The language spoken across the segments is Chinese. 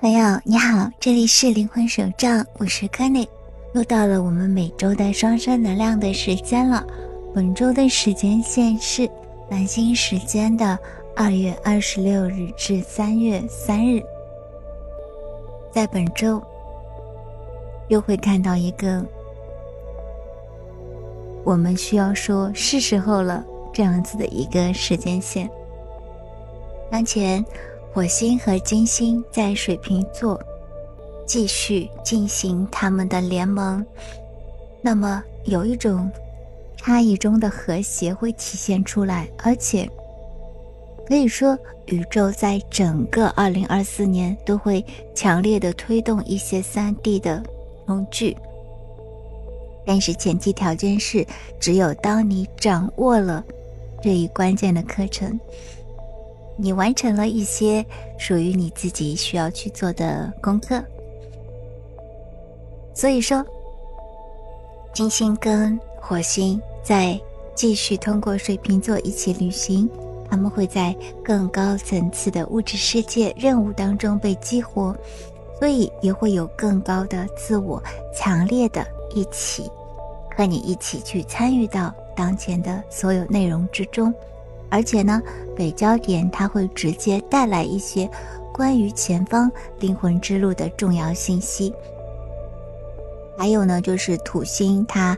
朋友你好，这里是灵魂手账，我是 k e n n y 又到了我们每周的双生能量的时间了。本周的时间线是南京时间的二月二十六日至三月三日。在本周，又会看到一个我们需要说是时候了这样子的一个时间线。当前。火星和金星在水瓶座继续进行他们的联盟，那么有一种差异中的和谐会体现出来，而且可以说宇宙在整个二零二四年都会强烈的推动一些三 D 的工具，但是前提条件是，只有当你掌握了这一关键的课程。你完成了一些属于你自己需要去做的功课，所以说，金星跟火星在继续通过水瓶座一起旅行，他们会在更高层次的物质世界任务当中被激活，所以也会有更高的自我强烈的一起和你一起去参与到当前的所有内容之中。而且呢，北焦点它会直接带来一些关于前方灵魂之路的重要信息。还有呢，就是土星它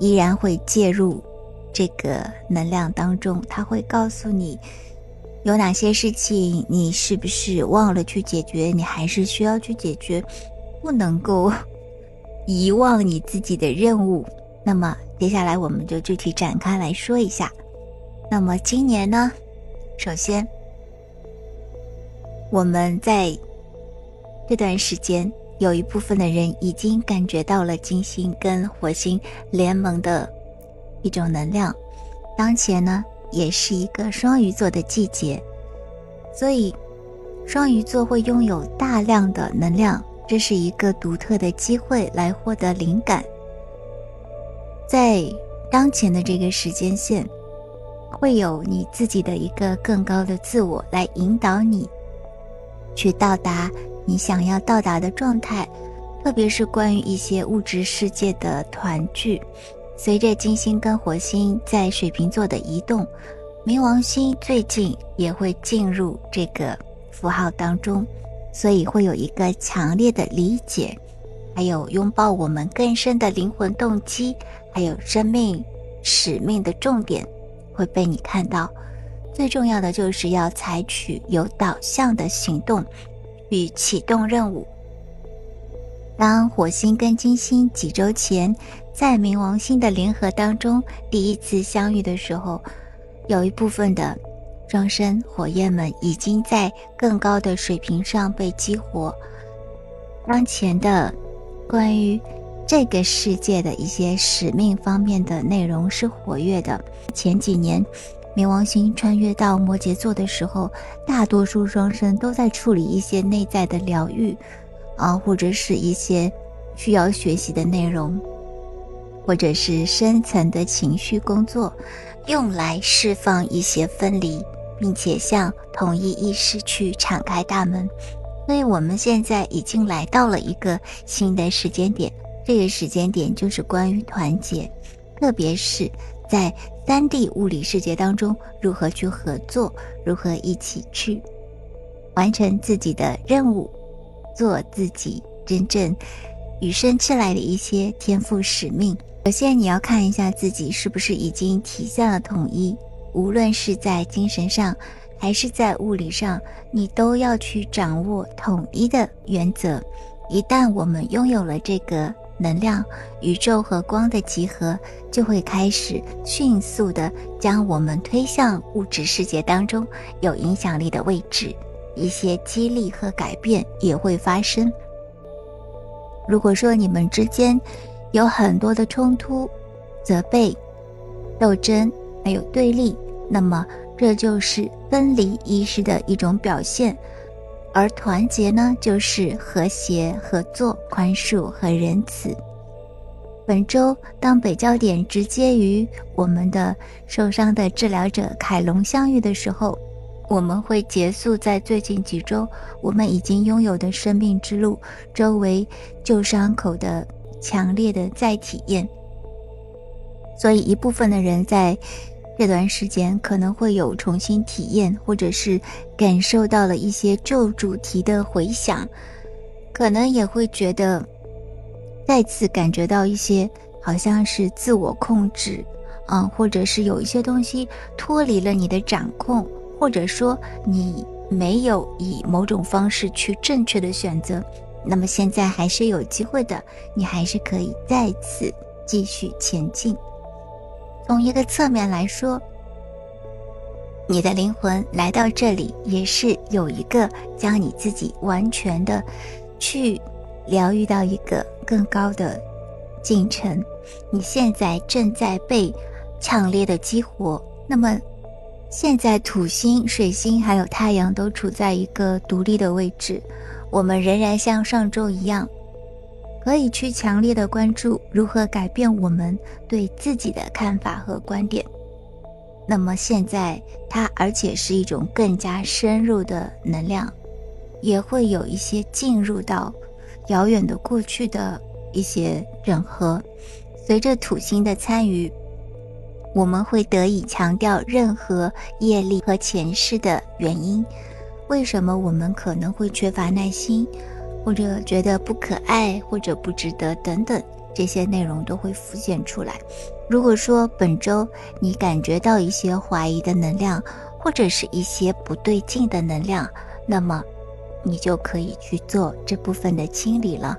依然会介入这个能量当中，它会告诉你有哪些事情你是不是忘了去解决，你还是需要去解决，不能够 遗忘你自己的任务。那么接下来我们就具体展开来说一下。那么今年呢？首先，我们在这段时间有一部分的人已经感觉到了金星跟火星联盟的一种能量。当前呢，也是一个双鱼座的季节，所以双鱼座会拥有大量的能量，这是一个独特的机会来获得灵感。在当前的这个时间线。会有你自己的一个更高的自我来引导你，去到达你想要到达的状态，特别是关于一些物质世界的团聚。随着金星跟火星在水瓶座的移动，冥王星最近也会进入这个符号当中，所以会有一个强烈的理解，还有拥抱我们更深的灵魂动机，还有生命使命的重点。会被你看到，最重要的就是要采取有导向的行动与启动任务。当火星跟金星几周前在冥王星的联合当中第一次相遇的时候，有一部分的双生火焰们已经在更高的水平上被激活。当前的关于。这个世界的一些使命方面的内容是活跃的。前几年，冥王星穿越到摩羯座的时候，大多数双生都在处理一些内在的疗愈，啊，或者是一些需要学习的内容，或者是深层的情绪工作，用来释放一些分离，并且向统一意识去敞开大门。所以，我们现在已经来到了一个新的时间点。这个时间点就是关于团结，特别是在三 D 物理世界当中，如何去合作，如何一起去完成自己的任务，做自己真正与生俱来的一些天赋使命。首先，你要看一下自己是不是已经体现了统一，无论是在精神上还是在物理上，你都要去掌握统一的原则。一旦我们拥有了这个。能量、宇宙和光的集合，就会开始迅速的将我们推向物质世界当中有影响力的位置，一些激励和改变也会发生。如果说你们之间有很多的冲突、责备、斗争，还有对立，那么这就是分离意识的一种表现。而团结呢，就是和谐、合作、宽恕和仁慈。本周，当北焦点直接与我们的受伤的治疗者凯龙相遇的时候，我们会结束在最近几周我们已经拥有的生命之路周围旧伤口的强烈的再体验。所以，一部分的人在这段时间可能会有重新体验，或者是感受到了一些旧主题的回响，可能也会觉得再次感觉到一些好像是自我控制，嗯，或者是有一些东西脱离了你的掌控，或者说你没有以某种方式去正确的选择，那么现在还是有机会的，你还是可以再次继续前进。从一个侧面来说，你的灵魂来到这里也是有一个将你自己完全的去疗愈到一个更高的进程。你现在正在被强烈的激活。那么，现在土星、水星还有太阳都处在一个独立的位置，我们仍然像上周一样。可以去强烈的关注如何改变我们对自己的看法和观点。那么现在它而且是一种更加深入的能量，也会有一些进入到遥远的过去的一些整合。随着土星的参与，我们会得以强调任何业力和前世的原因。为什么我们可能会缺乏耐心？或者觉得不可爱，或者不值得等等，这些内容都会浮现出来。如果说本周你感觉到一些怀疑的能量，或者是一些不对劲的能量，那么你就可以去做这部分的清理了。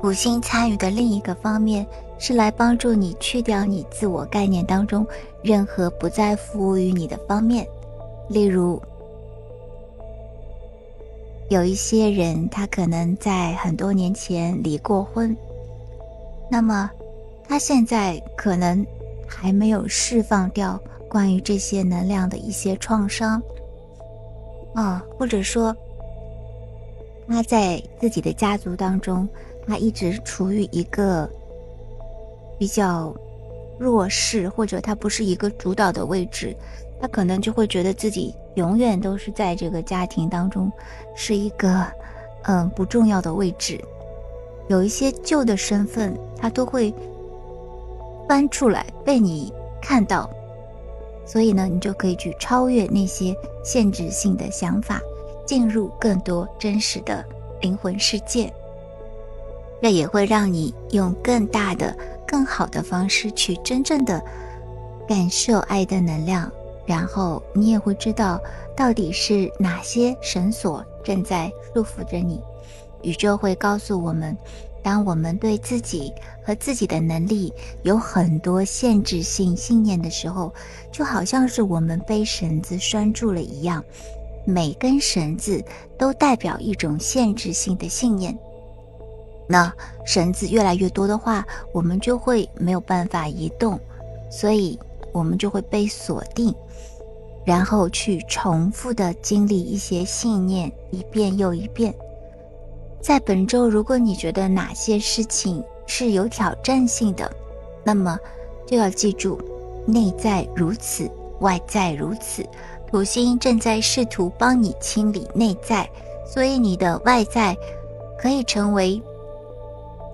土星参与的另一个方面是来帮助你去掉你自我概念当中任何不再服务于你的方面，例如。有一些人，他可能在很多年前离过婚，那么他现在可能还没有释放掉关于这些能量的一些创伤，啊，或者说他在自己的家族当中，他一直处于一个比较弱势，或者他不是一个主导的位置，他可能就会觉得自己。永远都是在这个家庭当中，是一个嗯不重要的位置。有一些旧的身份，他都会翻出来被你看到，所以呢，你就可以去超越那些限制性的想法，进入更多真实的灵魂世界。这也会让你用更大的、更好的方式去真正的感受爱的能量。然后你也会知道，到底是哪些绳索正在束缚着你。宇宙会告诉我们，当我们对自己和自己的能力有很多限制性信念的时候，就好像是我们被绳子拴住了一样，每根绳子都代表一种限制性的信念。那绳子越来越多的话，我们就会没有办法移动，所以我们就会被锁定。然后去重复的经历一些信念，一遍又一遍。在本周，如果你觉得哪些事情是有挑战性的，那么就要记住，内在如此，外在如此。土星正在试图帮你清理内在，所以你的外在可以成为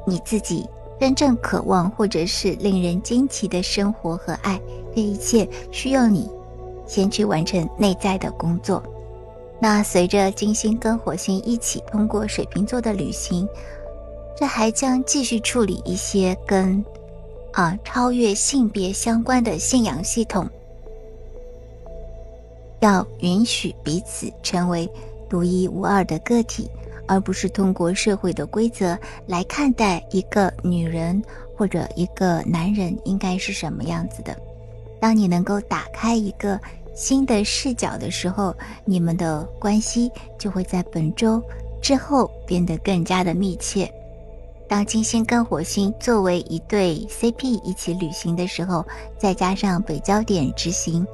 你自己真正渴望或者是令人惊奇的生活和爱。这一切需要你。先去完成内在的工作。那随着金星跟火星一起通过水瓶座的旅行，这还将继续处理一些跟啊超越性别相关的信仰系统。要允许彼此成为独一无二的个体，而不是通过社会的规则来看待一个女人或者一个男人应该是什么样子的。当你能够打开一个。新的视角的时候，你们的关系就会在本周之后变得更加的密切。当金星跟火星作为一对 CP 一起旅行的时候，再加上北焦点执行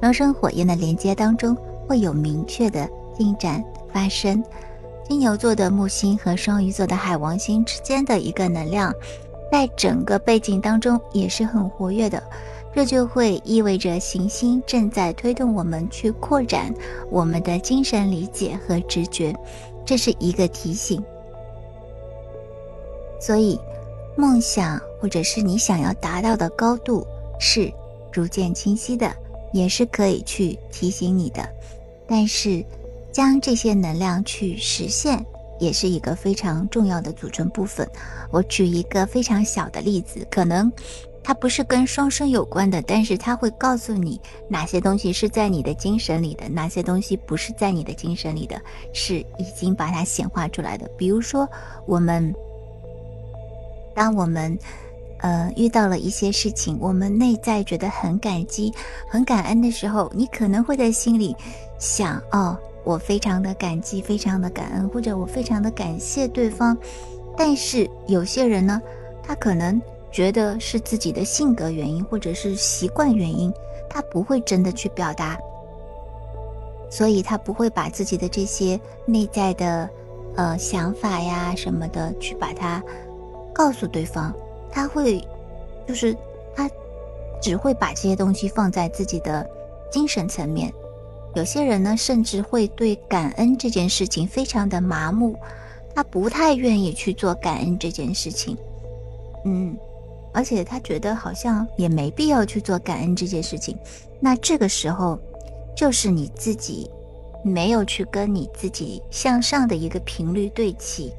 双生火焰的连接当中，会有明确的进展发生。金牛座的木星和双鱼座的海王星之间的一个能量，在整个背景当中也是很活跃的。这就会意味着行星正在推动我们去扩展我们的精神理解和直觉，这是一个提醒。所以，梦想或者是你想要达到的高度是逐渐清晰的，也是可以去提醒你的。但是，将这些能量去实现，也是一个非常重要的组成部分。我举一个非常小的例子，可能。它不是跟双生有关的，但是它会告诉你哪些东西是在你的精神里的，哪些东西不是在你的精神里的，是已经把它显化出来的。比如说，我们当我们呃遇到了一些事情，我们内在觉得很感激、很感恩的时候，你可能会在心里想：哦，我非常的感激，非常的感恩，或者我非常的感谢对方。但是有些人呢，他可能。觉得是自己的性格原因，或者是习惯原因，他不会真的去表达，所以他不会把自己的这些内在的，呃想法呀什么的去把它告诉对方，他会，就是他只会把这些东西放在自己的精神层面。有些人呢，甚至会对感恩这件事情非常的麻木，他不太愿意去做感恩这件事情，嗯。而且他觉得好像也没必要去做感恩这件事情，那这个时候，就是你自己没有去跟你自己向上的一个频率对齐。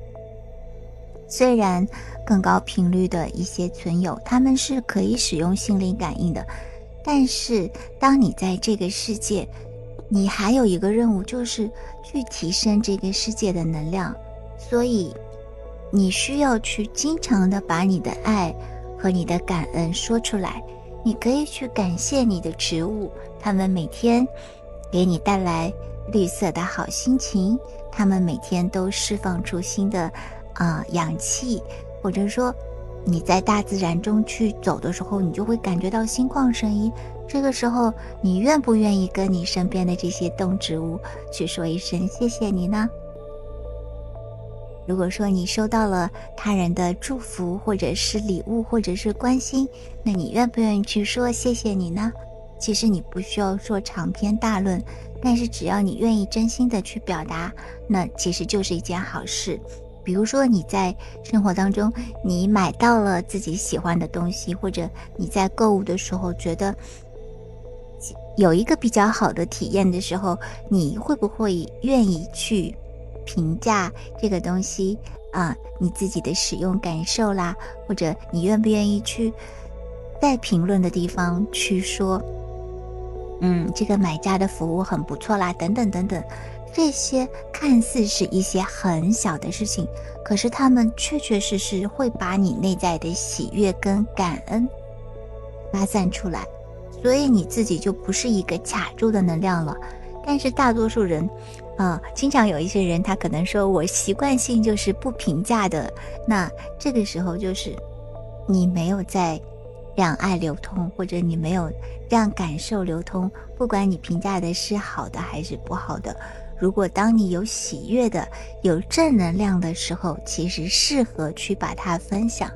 虽然更高频率的一些存有，他们是可以使用心灵感应的，但是当你在这个世界，你还有一个任务，就是去提升这个世界的能量，所以你需要去经常的把你的爱。和你的感恩说出来，你可以去感谢你的植物，它们每天给你带来绿色的好心情，它们每天都释放出新的啊氧气，或者说你在大自然中去走的时候，你就会感觉到心旷神怡。这个时候，你愿不愿意跟你身边的这些动植物去说一声谢谢你呢？如果说你收到了他人的祝福，或者是礼物，或者是关心，那你愿不愿意去说谢谢你呢？其实你不需要说长篇大论，但是只要你愿意真心的去表达，那其实就是一件好事。比如说你在生活当中，你买到了自己喜欢的东西，或者你在购物的时候觉得有一个比较好的体验的时候，你会不会愿意去？评价这个东西啊，你自己的使用感受啦，或者你愿不愿意去在评论的地方去说，嗯，这个买家的服务很不错啦，等等等等，这些看似是一些很小的事情，可是他们确确实实会把你内在的喜悦跟感恩发散出来，所以你自己就不是一个卡住的能量了。但是大多数人。啊，经常有一些人，他可能说我习惯性就是不评价的。那这个时候就是你没有在让爱流通，或者你没有让感受流通。不管你评价的是好的还是不好的，如果当你有喜悦的、有正能量的时候，其实适合去把它分享。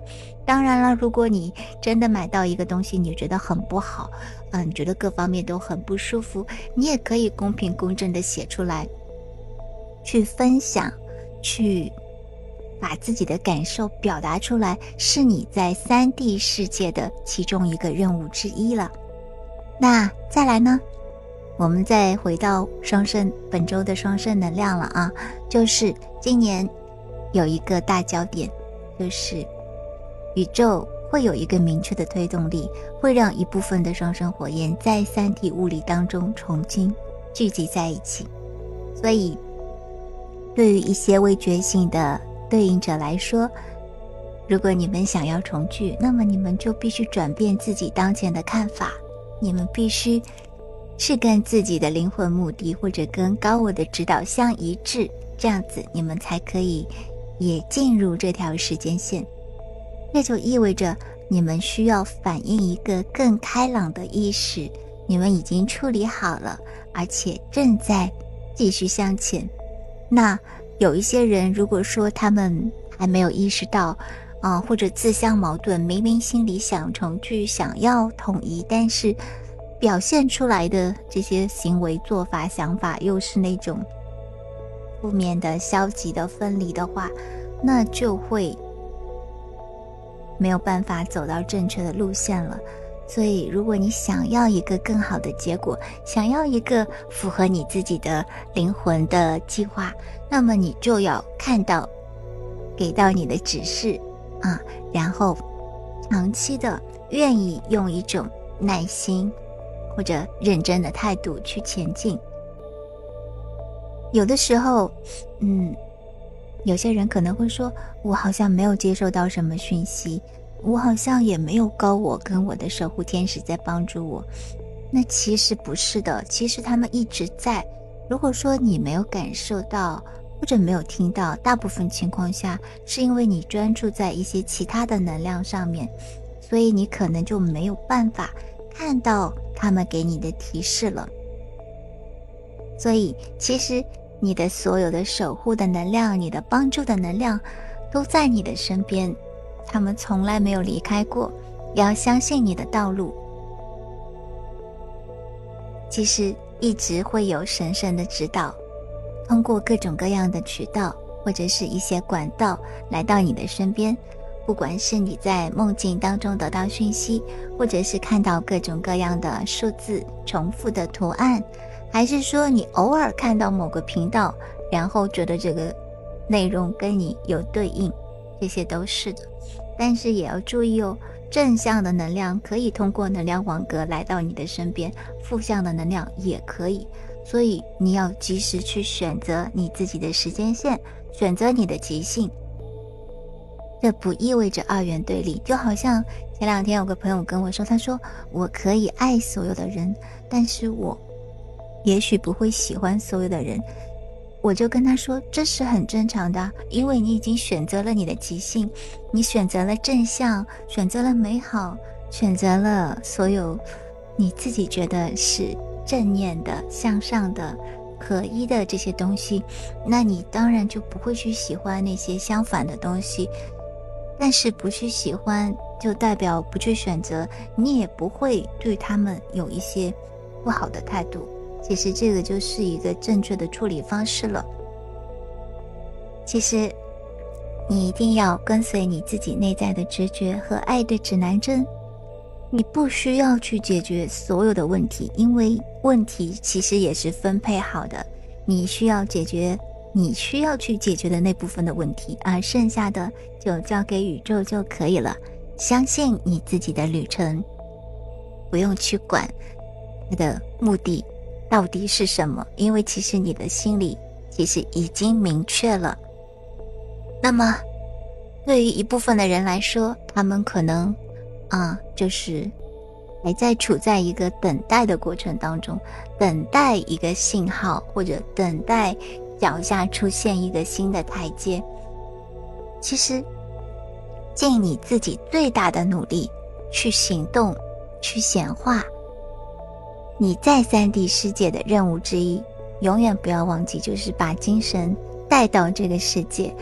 当然了，如果你真的买到一个东西，你觉得很不好，嗯，觉得各方面都很不舒服，你也可以公平公正的写出来。去分享，去把自己的感受表达出来，是你在三 D 世界的其中一个任务之一了。那再来呢？我们再回到双生本周的双生能量了啊，就是今年有一个大焦点，就是宇宙会有一个明确的推动力，会让一部分的双生火焰在三 D 物理当中重新聚集在一起，所以。对于一些未觉醒的对应者来说，如果你们想要重聚，那么你们就必须转变自己当前的看法。你们必须是跟自己的灵魂目的或者跟高我的指导相一致，这样子你们才可以也进入这条时间线。这就意味着你们需要反映一个更开朗的意识。你们已经处理好了，而且正在继续向前。那有一些人，如果说他们还没有意识到，啊，或者自相矛盾，明明心里想成去、想要统一，但是表现出来的这些行为、做法、想法又是那种负面的、消极的、分离的话，那就会没有办法走到正确的路线了。所以，如果你想要一个更好的结果，想要一个符合你自己的灵魂的计划，那么你就要看到给到你的指示啊，然后长期的愿意用一种耐心或者认真的态度去前进。有的时候，嗯，有些人可能会说，我好像没有接受到什么讯息。我好像也没有高我跟我的守护天使在帮助我，那其实不是的，其实他们一直在。如果说你没有感受到或者没有听到，大部分情况下是因为你专注在一些其他的能量上面，所以你可能就没有办法看到他们给你的提示了。所以其实你的所有的守护的能量，你的帮助的能量，都在你的身边。他们从来没有离开过，要相信你的道路。其实一直会有神圣的指导，通过各种各样的渠道或者是一些管道来到你的身边。不管是你在梦境当中得到讯息，或者是看到各种各样的数字重复的图案，还是说你偶尔看到某个频道，然后觉得这个内容跟你有对应。这些都是的，但是也要注意哦。正向的能量可以通过能量网格来到你的身边，负向的能量也可以。所以你要及时去选择你自己的时间线，选择你的极性。这不意味着二元对立。就好像前两天有个朋友跟我说，他说我可以爱所有的人，但是我也许不会喜欢所有的人。我就跟他说，这是很正常的，因为你已经选择了你的极性，你选择了正向，选择了美好，选择了所有你自己觉得是正念的、向上的、合一的这些东西，那你当然就不会去喜欢那些相反的东西。但是不去喜欢，就代表不去选择，你也不会对他们有一些不好的态度。其实这个就是一个正确的处理方式了。其实，你一定要跟随你自己内在的直觉和爱的指南针。你不需要去解决所有的问题，因为问题其实也是分配好的。你需要解决你需要去解决的那部分的问题，而剩下的就交给宇宙就可以了。相信你自己的旅程，不用去管它的目的。到底是什么？因为其实你的心里其实已经明确了。那么，对于一部分的人来说，他们可能啊，就是还在处在一个等待的过程当中，等待一个信号，或者等待脚下出现一个新的台阶。其实，尽你自己最大的努力去行动，去显化。你在三 D 世界的任务之一，永远不要忘记，就是把精神带到这个世界，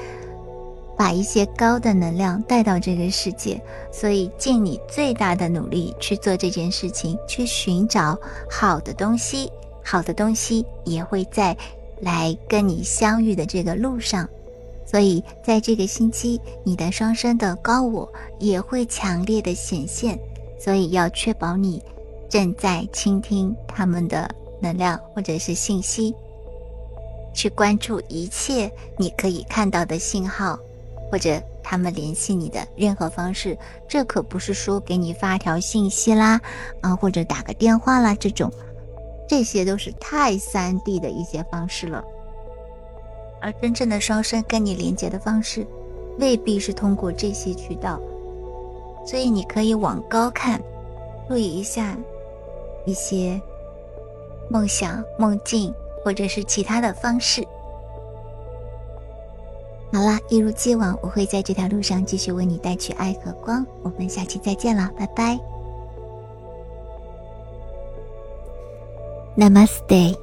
把一些高的能量带到这个世界。所以，尽你最大的努力去做这件事情，去寻找好的东西，好的东西也会在来跟你相遇的这个路上。所以，在这个星期，你的双生的高我也会强烈的显现。所以，要确保你。正在倾听他们的能量或者是信息，去关注一切你可以看到的信号，或者他们联系你的任何方式。这可不是说给你发条信息啦，啊，或者打个电话啦这种，这些都是太三 D 的一些方式了。而真正的双生跟你连接的方式，未必是通过这些渠道，所以你可以往高看，注意一下。一些梦想、梦境，或者是其他的方式。好啦，一如既往，我会在这条路上继续为你带去爱和光。我们下期再见了，拜拜。Namaste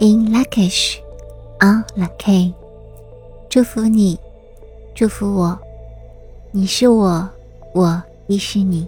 in Lakish on Laki，祝福你，祝福我，你是我，我亦是你。